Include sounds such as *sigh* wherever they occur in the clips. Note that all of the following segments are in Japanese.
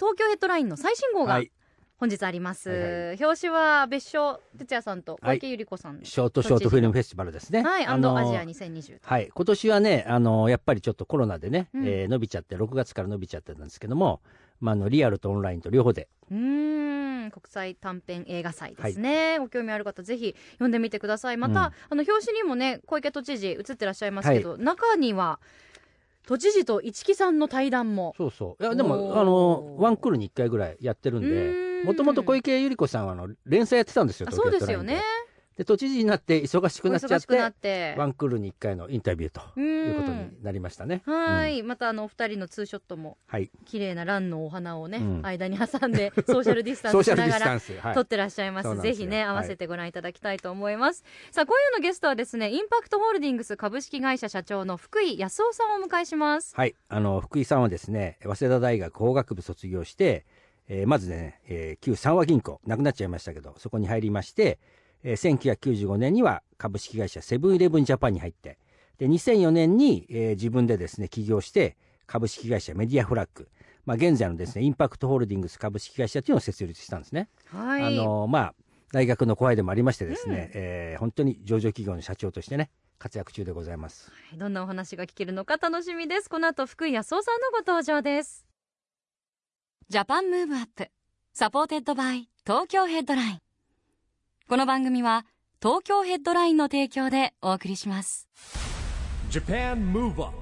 東京ヘッドラインの最新号がはい本日あります。はいは表紙は別所哲也さんと小池百合子さん。ショートショートフィルムフェスティバルですねはい、アンドアジア2020。はい今年はねあのやっぱりちょっとコロナでね、うんえー伸びちゃって6月から伸びちゃってたんですけども、まあ、あのリアルとオンラインと両方でうーん、国際短編映画祭ですね。ご興味ある方ぜひ読んでみてください。また、うんあの表紙にもね小池都知事映ってらっしゃいますけど、中には都知事と市木さんの対談も。そうそういやでもあのワンクールに1回ぐらいやってるんでもともと小池百合子さんはあの連載やってたんですよあそうですよね。で都知事になって忙しくなっちゃって。ワンクールに1回のインタビューということになりましたね。うん。はい、またあのお二人のツーショットもはい、綺麗なランのお花をね、うん。間に挟んで *laughs* ソーシャルディスタンスしながら撮ってらっしゃいます。ぜひね合わせてご覧いただきたいと思います、さあ今夜のゲストはですねインパクトホールディングス株式会社社長の福井康夫さんをお迎えします。はい、あの福井さんはですね早稲田大学法学部卒業して、えーまずね、えー旧三和銀行なくなっちゃいましたけどそこに入りまして、えー1995年には株式会社セブンイレブンジャパンに入ってで2004年に、えー自分でですね起業して株式会社メディアフラッグまあ、現在のですねインパクトホールディングス株式会社というのを設立したんですね。はい。あのまあ大学の後輩でもありましてですね、えー本当に上場企業の社長としてね活躍中でございます。はいどんなお話が聞けるのか楽しみです。この後福井康夫さんのご登場です。 Japan Move Up supported by 東京ヘッドラインこの番組は東京ヘッドラインの提供でお送りします。Japan Move Up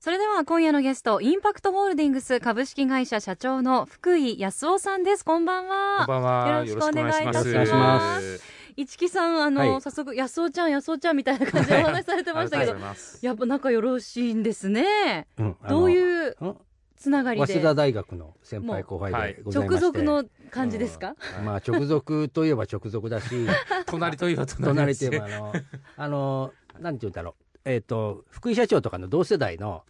それでは今夜のゲストインパクトホールディングス株式会社社長の福井康夫さんです。こんばんは。こんばんは。よろしくお願いいたします。よろしくお願いします。市木さんあの、はい。早速安尾ちゃん安尾ちゃんみたいな感じでお話しされてましたけど。やっぱ仲よろしいんですね。うん。どういううんつながりで。早稲田大学の先輩後輩でございまして、直属の感じですか、まあ直属といえば直属だし。*laughs* 隣といえば隣隣ですといえばあの *laughs* あのなんて言うんだろう。えっ、と福井社長とかの同世代の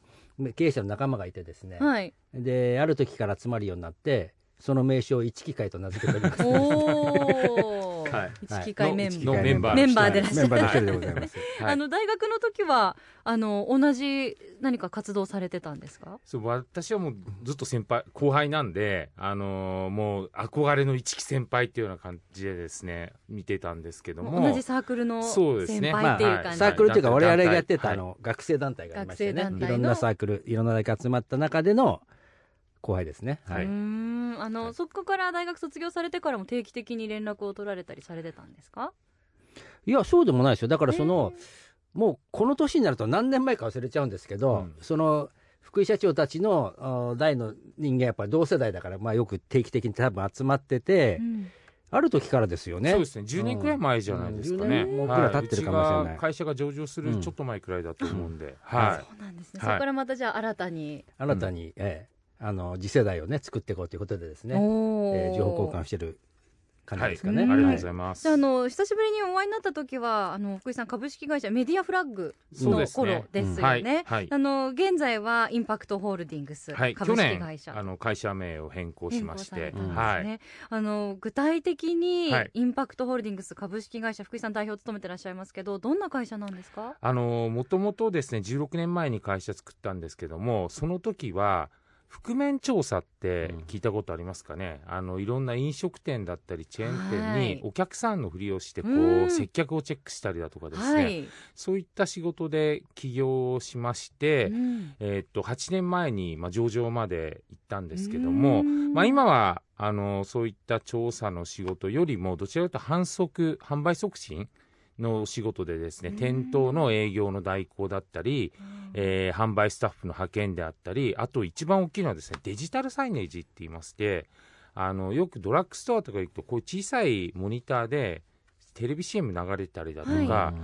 経営者の仲間がいてですね、はい。である時から集まるようになってその名称を一機会と名付けております。おお、*laughs* はい。一機会メンバー、のメンバー。メンバーでいらっしゃる。メンバーの一人でございます。はい。あの大学の時はあの同じ何か活動されてたんですか？そう私はもうずっと先輩後輩なんで、あのーもう憧れの一期先輩っていうような感じでですね見てたんですけども。同じサークルの先輩っていう感じ、まあサークルっていうかはい我々がやってたはい。あの学生団体がありましてね。学生団体の。いろんなサークルいろんな大学集まった中での後輩ですね。はい、ん。あの、はい。そこから大学卒業されてからも定期的に連絡を取られたりされてたんですか？いやそうでもないですよ。だからその、もうこの年になると何年前か忘れちゃうんですけど、うん。その福井社長たちのあ代の人間やっぱり同世代だから、まあ、よく定期的に多分集まってて、うん。ある時からですよね。そうですね。10年くらい前じゃないですかね、うん。10年もくらい。経ってるかもしれない。はうちが会社が上場するちょっと前くらいだと思うんで、はそうなんですね、はいそこからまたじゃあ新たに、新たに、ええあの次世代をね作っていこうということでですね、えー情報交換してる感じですかね。はい。い、ありがとうございます、じゃああの久しぶりにお会いになった時はあの福井さん株式会社メディアフラッグのそうですね。頃ですはいよね。はい。あの現在はインパクトホールディングスはい、去株式年会社。あの会社名を変更しまして、ね。あの具体的にはい。インパクトホールディングス株式会社福井さん代表を務めてらっしゃいますけどどんな会社なんですか？あのもともとですね16年前に会社作ったんですけどもその時は覆面調査って聞いたことありますかね、あのいろんな飲食店だったりチェーンはい。店にお客さんのふりをしてこう、うん。接客をチェックしたりだとかですね、はい。そういった仕事で起業をしまして、うん。えーっと8年前に、まあ、上場まで行ったんですけども、うん。まあ、今はあのそういった調査の仕事よりもどちらかというと販促販売促進の仕事でですねうん。店頭の営業の代行だったり、えー販売スタッフの派遣であったりあと一番大きいのはですねデジタルサイネージって言いましてあのよくドラッグストアとか行くとこういう小さいモニターでテレビ CM 流れたりだとか、はい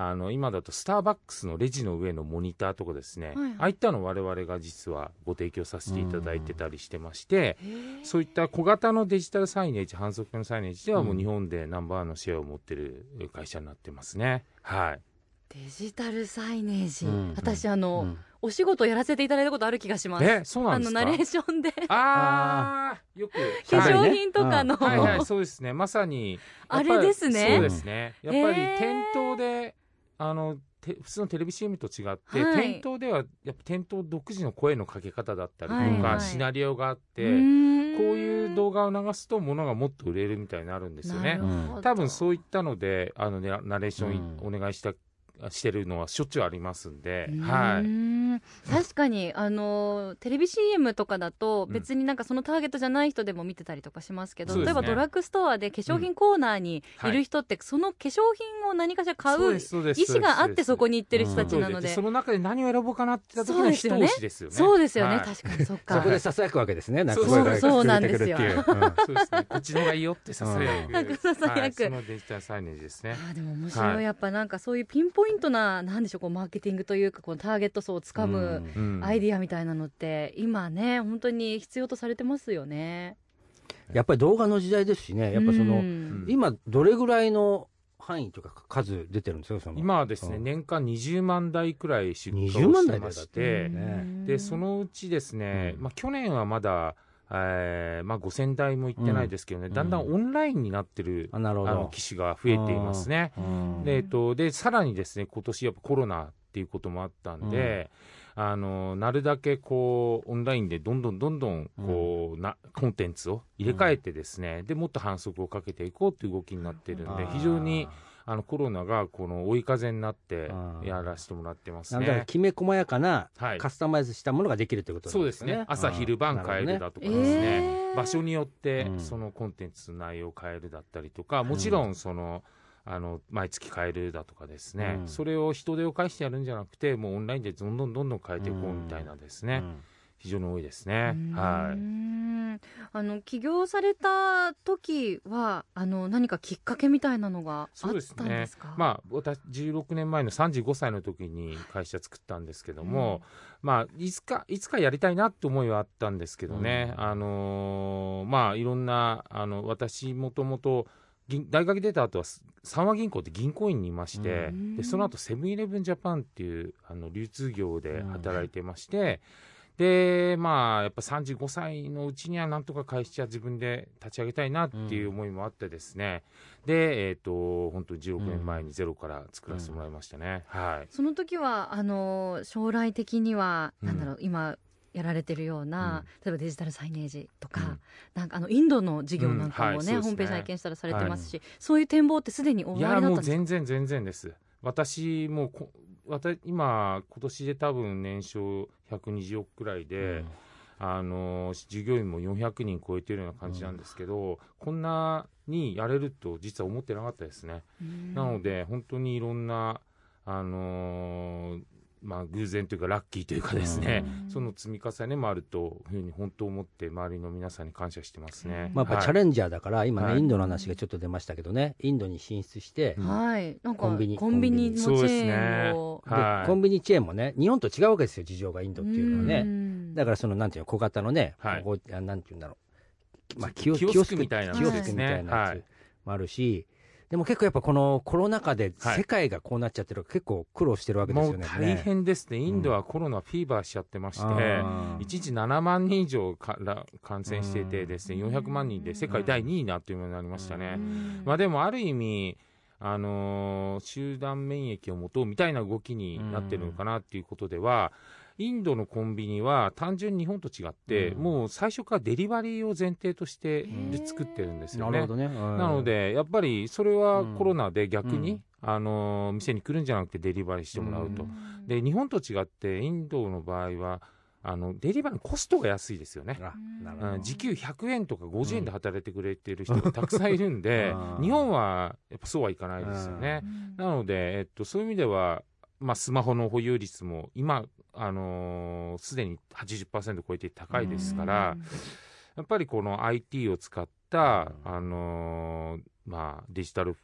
あの今だとスターバックスのレジの上のモニターとかですね、はいはい。ああいったのを我々が実はご提供させていただいてたりしてまして、そういった小型のデジタルサイネージ、反則のサイネージではもう日本でナンバーワンのシェアを持ってる会社になってますね。はい。デジタルサイネージ、うん。私あの、うん。お仕事やらせていただいたことある気がします。え、そうなんですか？あのナレーションで。あー、よく。化はい粧品とかの、はいはい、そうですね。まさに。あれですね。そうですね。やっぱり店頭で、あの、て普通のテレビ CM と違って、はい。店頭ではやっぱ店頭独自の声のかけ方だったりとか、はい。はい。シナリオがあって、こういう動画を流すと物がもっと売れるみたいになるんですよね。多分そういったので、あのね、ナレーションうお願いした、してるのはしょっちゅうありますんで、はい。ん。確かにあのテレビ CM とかだとうん別になんかそのターゲットじゃない人でも見てたりとかしますけど、そうですね。例えばドラッグストアで化粧品コーナーにいる人って、その化粧品を何かしら買う意思があってそこにに行ってる人たちなので、そうでその中で何を選ぼうかなって言った時の一そうですよね。押しですよね。そうですよね、はい。確かにそっか。そこでささやくわけですね。なんかそうそうなんですよくるっていう。うんそうですね。こっちの方がいいよってささやく。なんかささやく。はい。そのデジタルサイネージですね。あーでも面白い、はいやっぱなんかそういうピンポイントななんでしょうこうマーケティングというかこのターゲット層をつかむうんアイディアみたいなのって今ね本当に必要とされてますよね。やっぱり動画の時代ですしね。やっぱその、うん。今どれぐらいの範囲というか数出てるんですかその。今はですね、うん。年間20万台くらい出荷を20万してましてて、ね。でそのうちですね、うん。まあ、去年はまだ、えーまあ、5000台もいってないですけどね、うん。だんだんオンラインになってる、あなるほど。あの機種が増えていますね。うん。で、えっと、で、さらにですね、今年やっぱコロナっていうこともあったんで、あの、なるだけこう、オンラインでどんどんどんどん、こう、な、コンテンツを入れ替えてですね、で、もっと反則をかけていこうっていう動きになってるんで、非常に、あの、コロナがこの追い風になってやらせてもらってますなんだかね。きめ細やかなはい。カスタマイズしたものができるということそうですね。朝昼晩変えるだとかですね。えー。場所によってうん。そのコンテンツの内容を変えるだったりとか、もちろんその、あの毎月変えるだとかですね、うん。それを人手を介してやるんじゃなくて、もうオンラインでどんどんどんどん変えていこうみたいなですね、非常に多いですね。はい。んあの起業された時はあの何かきっかけみたいなのがあったんですねすか。。まあ、私、16年前の35歳の時に会社作ったんですけども、まあ、いつか、いつかやりたいなって思いはあったんですけどね、うんあのーまあ、いろんな、あの、私、もともと、銀大学出た後は三和銀行って銀行員にいまして、うんでその後セブンイレブンジャパンっていうあの流通業で働いてまして、でまあやっぱ35歳のうちにはなんとか会社自分で立ち上げたいなっていう思いもあってですね、でえっ、と本当に16年前にゼロから作らせてもらいましたね、はい。その時はあの将来的には、うん。なんだろう今やられてるような、うん。例えばデジタルサイネージとか、うん。なんかあのインドの事業なんかもね,、うんはいねホームページ拝見したらされてますし、そういう展望ってすでにおいやもうありだったんですか？全然全然です私もうこ私今今年で多分年商120億くらいで、あの従業員も400人超えてるような感じなんですけど、こんなにやれると実は思ってなかったですね、うん。なので本当にいろんなあのーまあ偶然というかラッキーというかですね、うん。その積み重ねもあるというふうに本当思って周りの皆さんに感謝してますね。まあ、やっぱはい。チャレンジャーだから、今ね、はい。インドの話がちょっと出ましたけどね、インドに進出して、うんはい。なんかコンビニ。コンビニのチェそうですね。ーンを、ではい。コンビニチェーンもね、日本と違うわけですよ、事情が。インドっていうのはうね。ん。だから、その、なんていうの、小型のね、はい。こうあなんていうんだろう、まあ、キオキオスクみたいなキオスクみたいなやつもあるし、でも結構やっぱこのコロナ禍ではい世界がこうなっちゃってるから結構苦労してるわけですもうよね。大変ですね、インドはコロナフィーバーしちゃってまして、あー1日7万人以上から感染していてですね、400万人で世界第2位になっていうようになりましたね。うん。まあでもある意味、あのー集団免疫を持とうみたいな動きになってるのかなっていうことでは、インドのコンビニは単純に日本と違って、うんもう最初からデリバリーを前提としてで作ってるんですよね。なるほどね。ななの、で、やっぱりそれはうんコロナで逆に、うんあのー店に来るんじゃなくてデリバリーしてもらうと。で、日本と違って、インドの場合は、あのデリバリーのコストが安いですよね。時給100円とか50円で働いてくれてる人がたくさんいるんで、うん日本はやっぱそうはいかないですよね。なので、えっと、そういう意味では、まあ、スマホの保有率も今、あのーすでに80%超えて高いですから、やっぱりこの IT を使った、あのーまあ、デジタル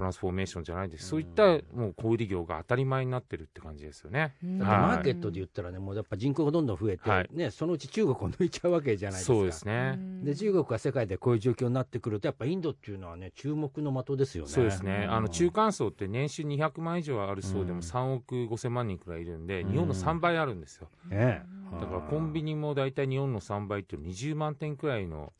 トトランスフォーメーションじゃないです、そういったもう小売業が当たり前になってるって感じですよね。うん。だってはい。マーケットで言ったらね、もうやっぱ人口がどんどん増えて、はい。ね、そのうち中国を抜いちゃうわけじゃないですか。そうですね。で中国が世界でこういう状況になってくると、やっぱインドっていうのはね、注目の的ですよね。そうですね、うん。あの中間層って年収200万以上ある層でうん。も3億5000万人くらいいるんで、うん。日本の3倍あるんですよ、ね。だからコンビニも大体日本の3倍っていう20万店くらいの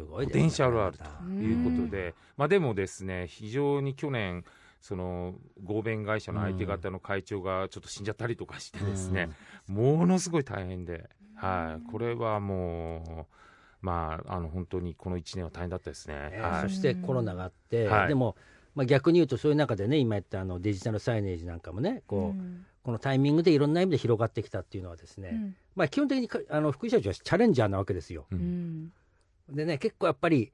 すごいですね。ポテンシャルあると。うん。いうことで、まあ、でもですね、非常に去年、その合弁会社の相手方の会長がちょっと死んじゃったりとかしてですね、ものすごい大変で、はい、これはもう、まあ、あの本当にこの1年は大変だったですね。はい。してコロナがあって、はい。でも、まあ、逆に言うとそういう中でね今言ったあのデジタルサイネージなんかもねこう、このタイミングでいろんな意味で広がってきたっていうのはですね、うん。まあ、基本的にかあの福井社長はチャレンジャーなわけですよ。ううんんでね結構やっぱり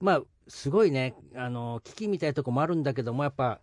まあすごいねあの危機みたいなとこもあるんだけどもやっぱ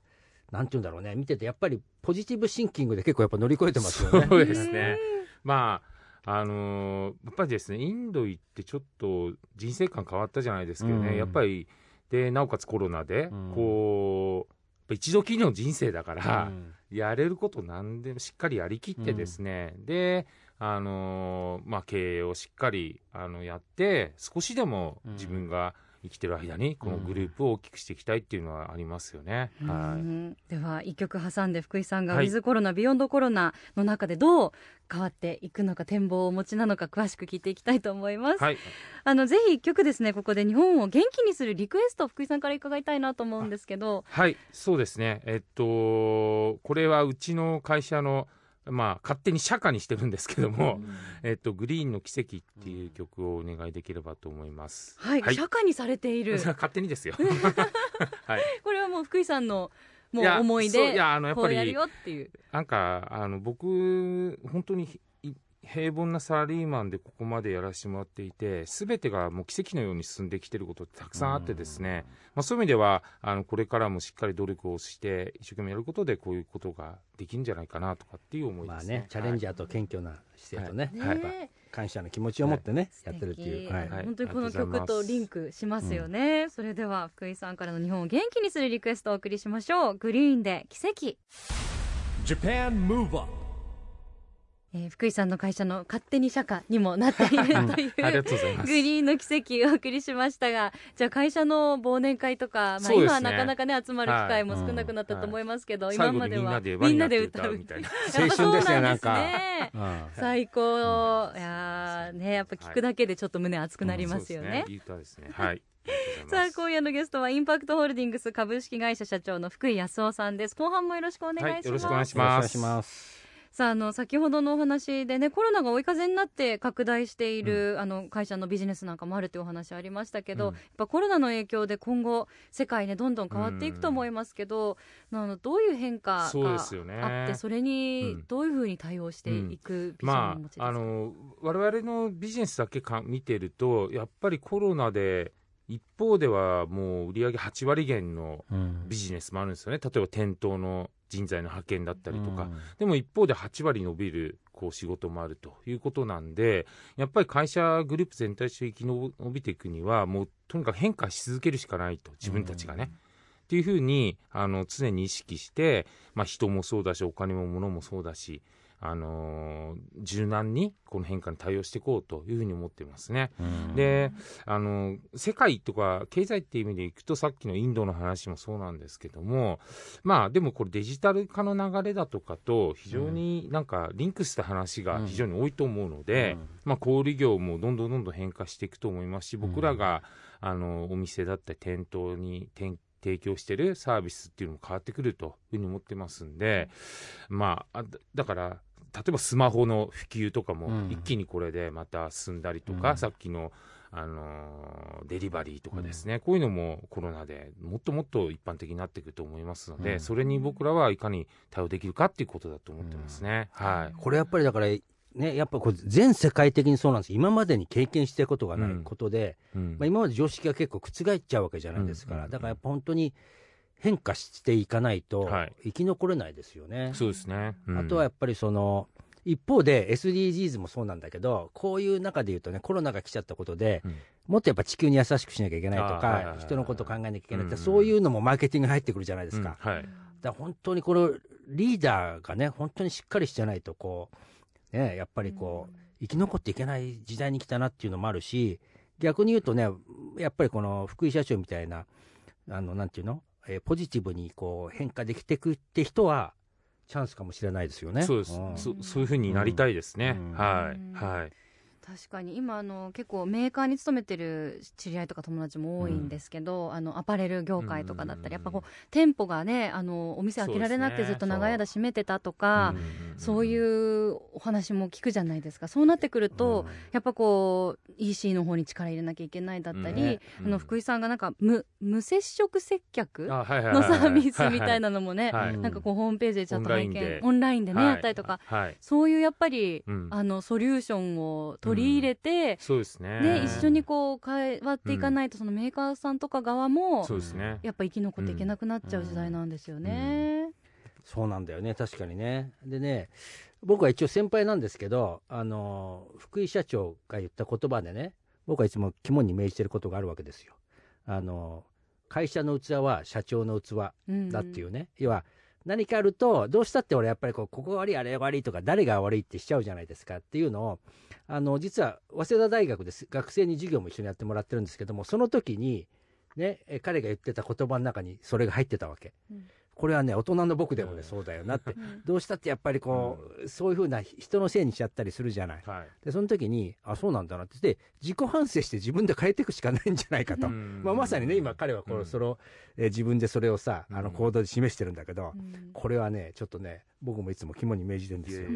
なんて言うんだろうね見ててやっぱりポジティブシンキングで結構やっぱ乗り越えてますよね。そうですね。まああのーやっぱりですねインド行ってちょっと人生観変わったじゃないですけどね、うん。やっぱりでなおかつコロナで、うん。こう一度きりの人生だから、うん。やれること何でもしっかりやりきってですね、であのーまあ経営をしっかりあのやって少しでも自分が生きてる間にこのグループを大きくしていきたいっていうのはありますよね。うはいんでは一曲挟んで福井さんがウはいィズコロナ、ビヨンドコロナの中でどう変わっていくのか展望をお持ちなのか詳しく聞いていきたいと思います。はい、あのぜひ一曲ですねここで日本を元気にするリクエストを福井さんから伺いたいなと思うんですけど。はい、そうですね。えっと、これはうちの会社の、まあ、勝手に社歌にしてるんですけども、えっと、グリーンの奇跡っていう曲をお願いできればと思います。はい、社会にされている *laughs* 勝手にですよ。*laughs* はい。これはもう福井さんのもう思いでそういや、あの、やっぱりこうやるよ、っていう。なんか、あの、僕、本当に平凡なサラリーマンでここまでやらせてもらっていて、すべてがもう奇跡のように進んできてることってたくさんあってですね、まあ、そういう意味では、あの、これからもしっかり努力をして、一生懸命やることで、こういうことができるんじゃないかなとかっていう思いまあですね。ね、チャレンジャーと謙虚な姿勢とね、ねやっぱ感謝の気持ちを持ってね、素やってるっていう。敵。はい。はい。本当にこの曲とリンクしますよね、それでは福井さんからの日本を元気にするリクエストをお送りしましょう。グリーンで奇跡、Japan Move Up えー福井さんの会社の勝手に社歌にもなっているというありがとうございます。グリーンの奇跡をお送りしましたがじゃあ会社の忘年会とか、まあ、今はなかなかね集まる機会も少なくなったと思いますけど、はい。今まではみんなでみんなで歌うみたいな。青春 *laughs* ですね、なんか。ね。うん。最高。いやーねやっぱ聞くだけでちょっと胸熱くなりますよね,、そうですいい歌ですね。はい。*laughs* さあ今夜のゲストはインパクトホールディングス株式会社社長の福井康夫さんです。後半もよろしくお願いします、はいよろしくお願いします。さああの先ほどのお話でねコロナが追い風になって拡大している、あの会社のビジネスなんかもあるというお話ありましたけど、うん。やっぱコロナの影響で今後世界ねどんどん変わっていくと思いますけど、あのどういう変化があってそれにうん。どういうふうに対応していくビジョンをおま持ちですか、あ、あの我々のビジネスだけか見てるとやっぱりコロナで一方ではもう売上8割減のうん。ビジネスもあるんですよね。例えば店頭の人材の派遣だったりとか、うん。でも一方で8割伸びるこう仕事もあるということなんでやっぱり会社グループ全体として生き延びていくにはもうとにかく変化し続けるしかないと自分たちがね。っていうふうにあの常に意識して、まあ、人もそうだしお金も物もそうだし、あのー柔軟にこの変化に対応していこうというふうに思ってますね。うん。であの世界とか経済っていう意味でいくとさっきのインドの話もそうなんですけどもまあでもこれデジタル化の流れだとかと非常になんかリンクした話が非常に多いと思うので、うん。まあ、小売業もどんどんどんどん変化していくと思います。し僕らが、あのお店だったり店頭に店提供してるサービスっていうのも変わってくるというふうに思ってますんで、まあだから例えばスマホの普及とかもうん。一気にこれでまた進んだりとか、うん。さっきのあのーデリバリーとかですね、こういうのもコロナでもっともっと一般的になっていくと思いますので、うん。それに僕らはいかに対応できるかっていうことだと思ってますね。はい。これやっぱりだから、ね、やっぱこれ全世界的にそうなんです。今までに経験してることがないことで、うん。まあ、今まで常識が結構覆っちゃうわけじゃないですから、うん。だからやっぱ本当に変化していかないとはい。生き残れないですよね。そうですね。うん。あとはやっぱりその一方で SDGs もそうなんだけどこういう中で言うとねコロナが来ちゃったことで、うん。もっとやっぱ地球に優しくしなきゃいけないとか人のことを考えなきゃいけないって、うん。そういうのもマーケティングに入ってくるじゃないですか,、うん。はい。だから本当にこのリーダーがね本当にしっかりしてないとこうねやっぱりこう、生き残っていけない時代に来たなっていうのもあるし逆に言うとねやっぱりこの福井社長みたいなあのなんていうの、えーポジティブにこう変化できていくって人はチャンスかもしれないですよね。そうです、ん。そそういうふうになりたいですね、うん。はい、うんはい確かに。今あの結構メーカーに勤めてる知り合いとか友達も多いんですけど、あのアパレル業界とかだったり、やっぱこう店舗がねあのお店開けられなくてずっと長い間閉めてたとかそう,、ういうお話も聞くじゃないですか。そうなってくると、やっぱこう EC の方に力入れなきゃいけないだったり、ね。あの福井さんがなんか無無接触接客んのサービスみたいなのもね、なんかこうホームページでちゃんと拝見。オンラインで。ね、はいやったりとか。はい。そういうやっぱり、うん。あのソリューションを取り入れて、そうですね。ね、一緒にこう変わっていかないと、そのメーカーさんとか側もそうですね。やっぱ生き残っていけなくなっちゃう時代なんですよね。そうなんだよね。確かにね。でね僕は一応先輩なんですけどあの福井社長が言った言葉でね僕はいつも肝に銘じてることがあるわけですよ。あの会社の器は社長の器うんだっていうね、要は何かあるとどうしたって俺やっぱりこうここ悪いあれが悪いとか誰が悪いってしちゃうじゃないですかっていうのをあの実は早稲田大学です。学生に授業も一緒にやってもらってるんですけどもその時にね彼が言ってた言葉の中にそれが入ってたわけ、うん。これはね大人の僕でもね、うん。そうだよなって。うん。どうしたってやっぱりこう、そういうふうな人のせいにしちゃったりするじゃない。はい。でその時にあそうなんだなって。で自己反省して自分で変えていくしかないんじゃないかと、うん。まあ、まさにね今彼はこうん。うそれを、えー自分でそれをさあのうん。行動で示してるんだけど、うん。これはねちょっとね僕もいつも肝に銘じてるんですよ。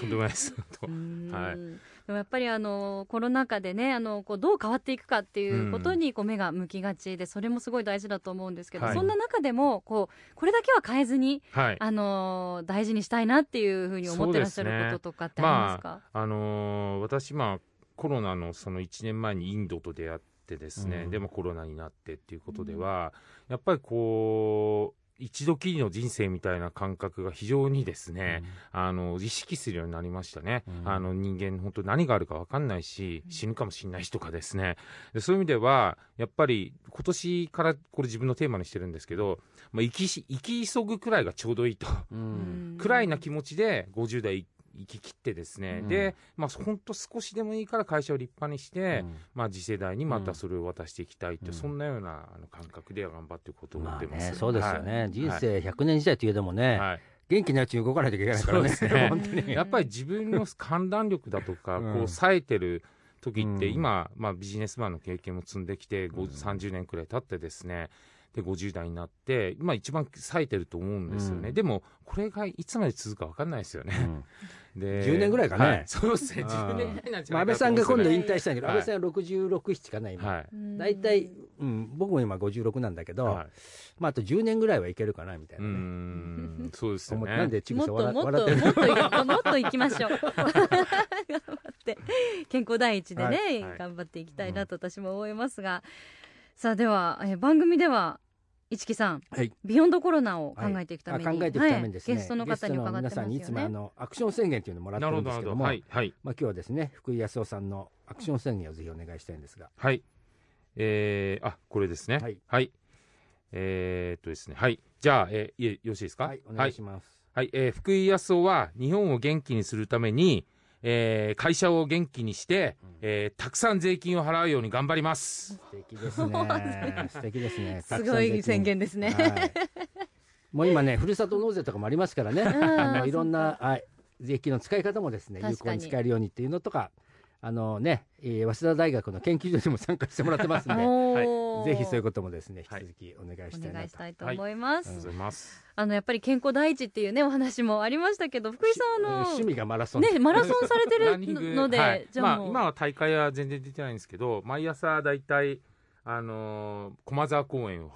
とんでもないです。とうんはい。でもやっぱりあのコロナ禍でねあのこうどう変わっていくかっていうことにこう目が向きがちでそれもすごい大事だと思うんですけど、はい。そんな中でもこうこれだけは変えずにはい。あの大事にしたいなっていうふうに思ってらっしゃることとかってありますか？あのー私まあコロナのその1年前にインドと出会ってですね、うん。でもコロナになってっていうことでは、やっぱりこう一度きりの人生みたいな感覚が非常にですね、あの意識するようになりましたね、うん。あの人間、本当、何があるか分かんないし、死ぬかもしれないしとかですね、でそういう意味では、やっぱり今年からこれ、自分のテーマにしてるんですけど、まあ、生きし生き急ぐくらいがちょうどいいと、うん。くらいな気持ちで50代生き切ってですね、うん。で、まあ、本当、少しでもいいから会社を立派にして、うん。まあ、次世代にまたそれを渡していきたいって、うん。そんなようなあの感覚で頑張っていこうと思まあってます。ね、そうですよね、はい。人生100年時代といえどもね、はい。元気なうちに動かないといけないからね、そうですね。*laughs* 本当に。やっぱり自分の判断力だとか、うん。こう冴えてる時って、うん。今、まあ、ビジネスマンの経験も積んできて、ごうん30年くらい経ってですね、で50代になって、今、一番冴えてると思うんですよね、うん。でも、これがいつまで続くか分かんないですよね。うん *laughs* で10年ぐらいかね。はい。*laughs* そうですね、あ10ー年ぐらいなんじゃまあ、安倍ないかさんが今度引退したんだけど、はい。安倍さんは66、7かな、今。はい。うん大体、うん、僕も今56なんだけど、はい。まあ、あと10年ぐらいはいけるかなみたいうなーね、ん、そうですよね。なんでちぐさもっともっ笑ってるもっといもっと行きましょう。*laughs* 頑張って。健康第一でね、頑張っていきたいなと私も思いますが、さあでは、えー番組では市木さん、はいビヨンドコロナを考えていくために、あ考えていくためにですね、はいゲストの方に伺ってますよゲストの皆さんにいつもあねのアクション宣言というのをもらってなるんですけども、はい、はい。まあ、今日はですね福井康夫さんのアクション宣言をぜひお願いしたいんですが、はい。えー、あ、これですね。はい。えー、っとですね。はい。じゃあ、えー、よろしいですか？はい、お願いします。はい、えー福井康夫は日本を元気にするために、えー会社を元気にして、えーたくさん税金を払うように頑張ります。素敵ですね。素敵ですね。すごい宣言ですね。はいもう今ね、ふるさと納税とかもありますからね、んあのいろんな、はい、税金の使い方もですね、有効に使えるようにっていうのとか、あのね、えー早稲田大学の研究所にも参加してもらってますんで、*laughs* おー。ぜひそういうこともですね、引はい。き続きお願いおしたいなと。願いしたいと思います、ありがとうございます。あのやっぱり健康第一っていうねお話もありましたけど福井さんあの趣味がマラソン。ねマラソンされてるので、はい。じゃあまあ、今は大会は全然出てないんですけど、毎朝だいたい、あのー駒沢公園を、ね。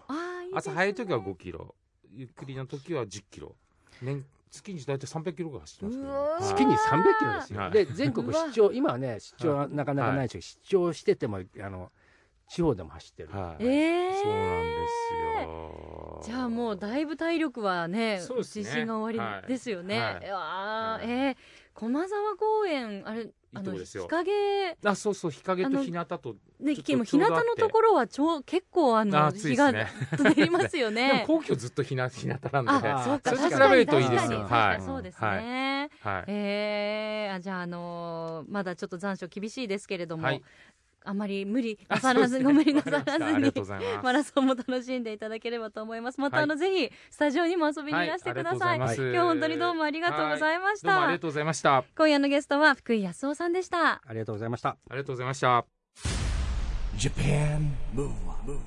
朝早い時は5キロ、ゆっくりの時は10キロ。年月に大体300キロぐらい走ってますけど、月に300キロですよ。はい。で、全国出張、今はね、出張はなかなかないですけど、出張してても、あの、地方でも走ってる、はい、えー。そうなんですよ。じゃあもうだいぶ体力はねね。自信が終わはい。りですよね、はい。わあはい。えー。駒沢公園あれいいとこですよ。日陰あそうそう日陰と日向とね、も日向のところはちょ結構あの日が出りますよね。*laughs* 皇居ずっと日向日向なんであ、そうか、それ確かにと比べるといいです確かによはい。そうですね。はい。えー。あじゃあ、あのーまだちょっと残暑厳しいですけれども、はいあんまり無理あなさらず、ね。ご無理なさらずにマラソンも楽しんでいただければと思います。また、はいあのぜひスタジオにも遊びにいらしてください。はい今日本当にどうもありがとうございました。どうもありが。とうございました。今夜のゲストは福井康夫さんでした。ありがとうございました。ありがとうございました。Japan Move Up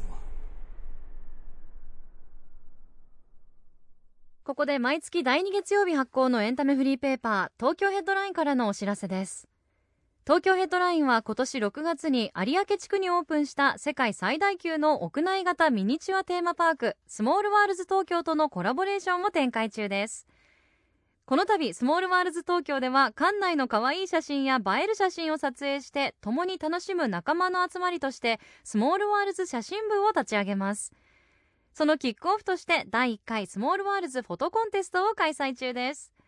ここで毎月第2月曜日発行のエンタメフリーペーパー東京ヘッドラインからのお知らせです東京ヘッドラインは今年6月に有明地区にオープンした世界最大級の屋内型ミニチュアテーマパークスモールワールズ東京とのコラボレーションを展開中です。この度スモールワールズ東京では館内の可愛い写真や映える写真を撮影して共に楽しむ仲間の集まりとしてスモールワールズ写真部を立ち上げます。そのキックオフとして第1回スモールワールズフォトコンテストを開催中です。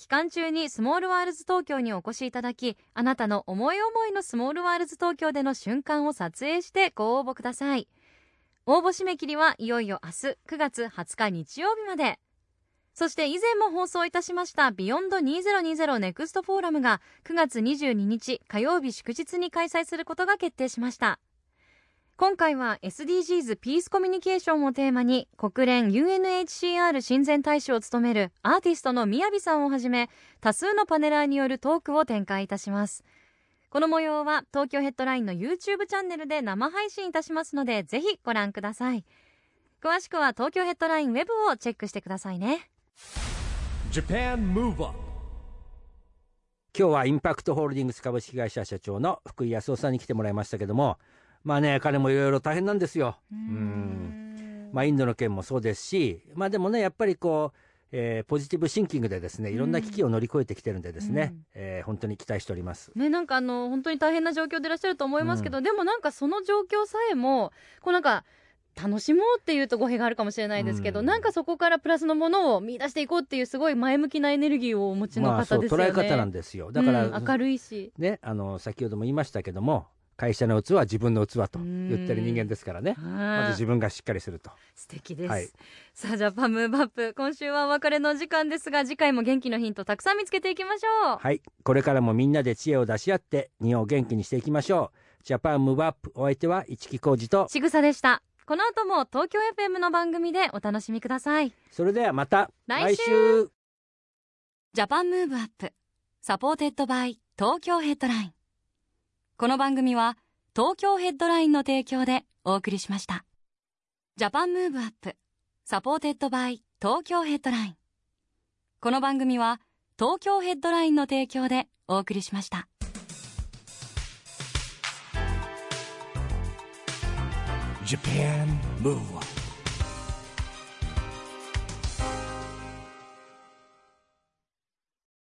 期間中にスモールワールズ東京にお越しいただきあなたの思い思いのスモールワールズ東京での瞬間を撮影してご応募ください。応募締め切りはいよいよ明日9月20日日曜日まで。そして以前も放送いたしました Beyond 2020 Next Forum が9月22日火曜日祝日に開催することが決定しました。今回は SDGs ピースコミュニケーションをテーマに国連 UNHCR 親善大使を務めるアーティストの MIYAVI さんをはじめ多数のパネラーによるトークを展開いたします。この模様は東京ヘッドラインの YouTube チャンネルで生配信いたしますのでぜひご覧ください。詳しくは東京ヘッドラインウェブをチェックしてくださいね。Japan Move Up 今日はインパクトホールディングス株式会社社長の福井康夫さんに来てもらいましたけどもまあね彼もいろいろ大変なんですよ。うん。まあインドの件もそうですしまあでもねやっぱりこうえーポジティブシンキングでですねいろんな危機を乗り越えてきてるんでですね、うん。えー本当に期待しております。ね、なんかあの本当に大変な状況でいらっしゃると思いますけど、でもなんかその状況さえもこうなんか楽しもうっていうと語弊があるかもしれないですけど、うん。なんかそこからプラスのものを見出していこうっていうすごい前向きなエネルギーをお持ちの方ですよね。捉え方なんですよ。だから、うん明るいし、ねあの先ほども言いましたけども会社の器は自分の器と言ってる人間ですからね。まずはい自分がしっかりすると。素敵です、はい。さあジャパンムーブアップ。今週はお別れの時間ですが次回も元気のヒントたくさん見つけていきましょう。はい。これからもみんなで知恵を出し合って日本を元気にしていきましょう。 Japan Move Up お相手は市木浩二と。ちぐさでした。この後も東京 FM の番組でお楽しみください。それではまた来週。 Japan Move Up。supported by 東京ヘッドラインこの番組は東京ヘッドラインの提供でお送りしました。 Japan Move Up supported by 東京ヘッドライン。この番組は東京ヘッドラインの提供でお送りしました。Japan Move Up